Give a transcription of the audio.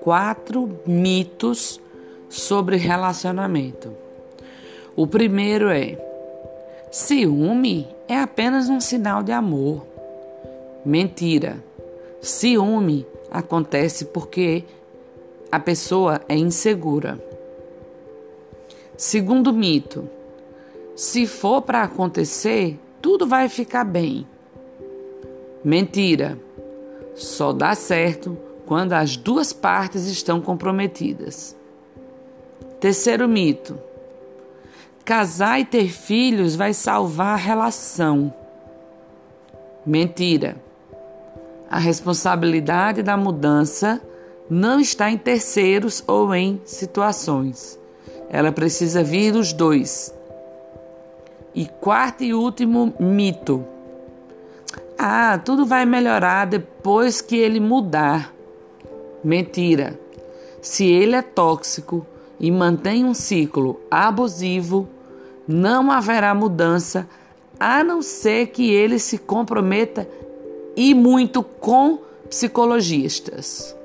Quatro mitos sobre relacionamento. O primeiro é: ciúme é apenas um sinal de amor. Mentira. Ciúme acontece porque a pessoa é insegura. Segundo mito: se for para acontecer, tudo vai ficar bem. Mentira. Só dá certo quando as duas partes estão comprometidas. Terceiro mito: casar e ter filhos vai salvar a relação. Mentira. A responsabilidade da mudança não está em terceiros ou em situações. Ela precisa vir dos dois. E quarto e último mito. Ah, tudo vai melhorar depois que ele mudar. Mentira. Se ele é tóxico e mantém um ciclo abusivo, não haverá mudança a não ser que ele se comprometa e muito com psicologistas.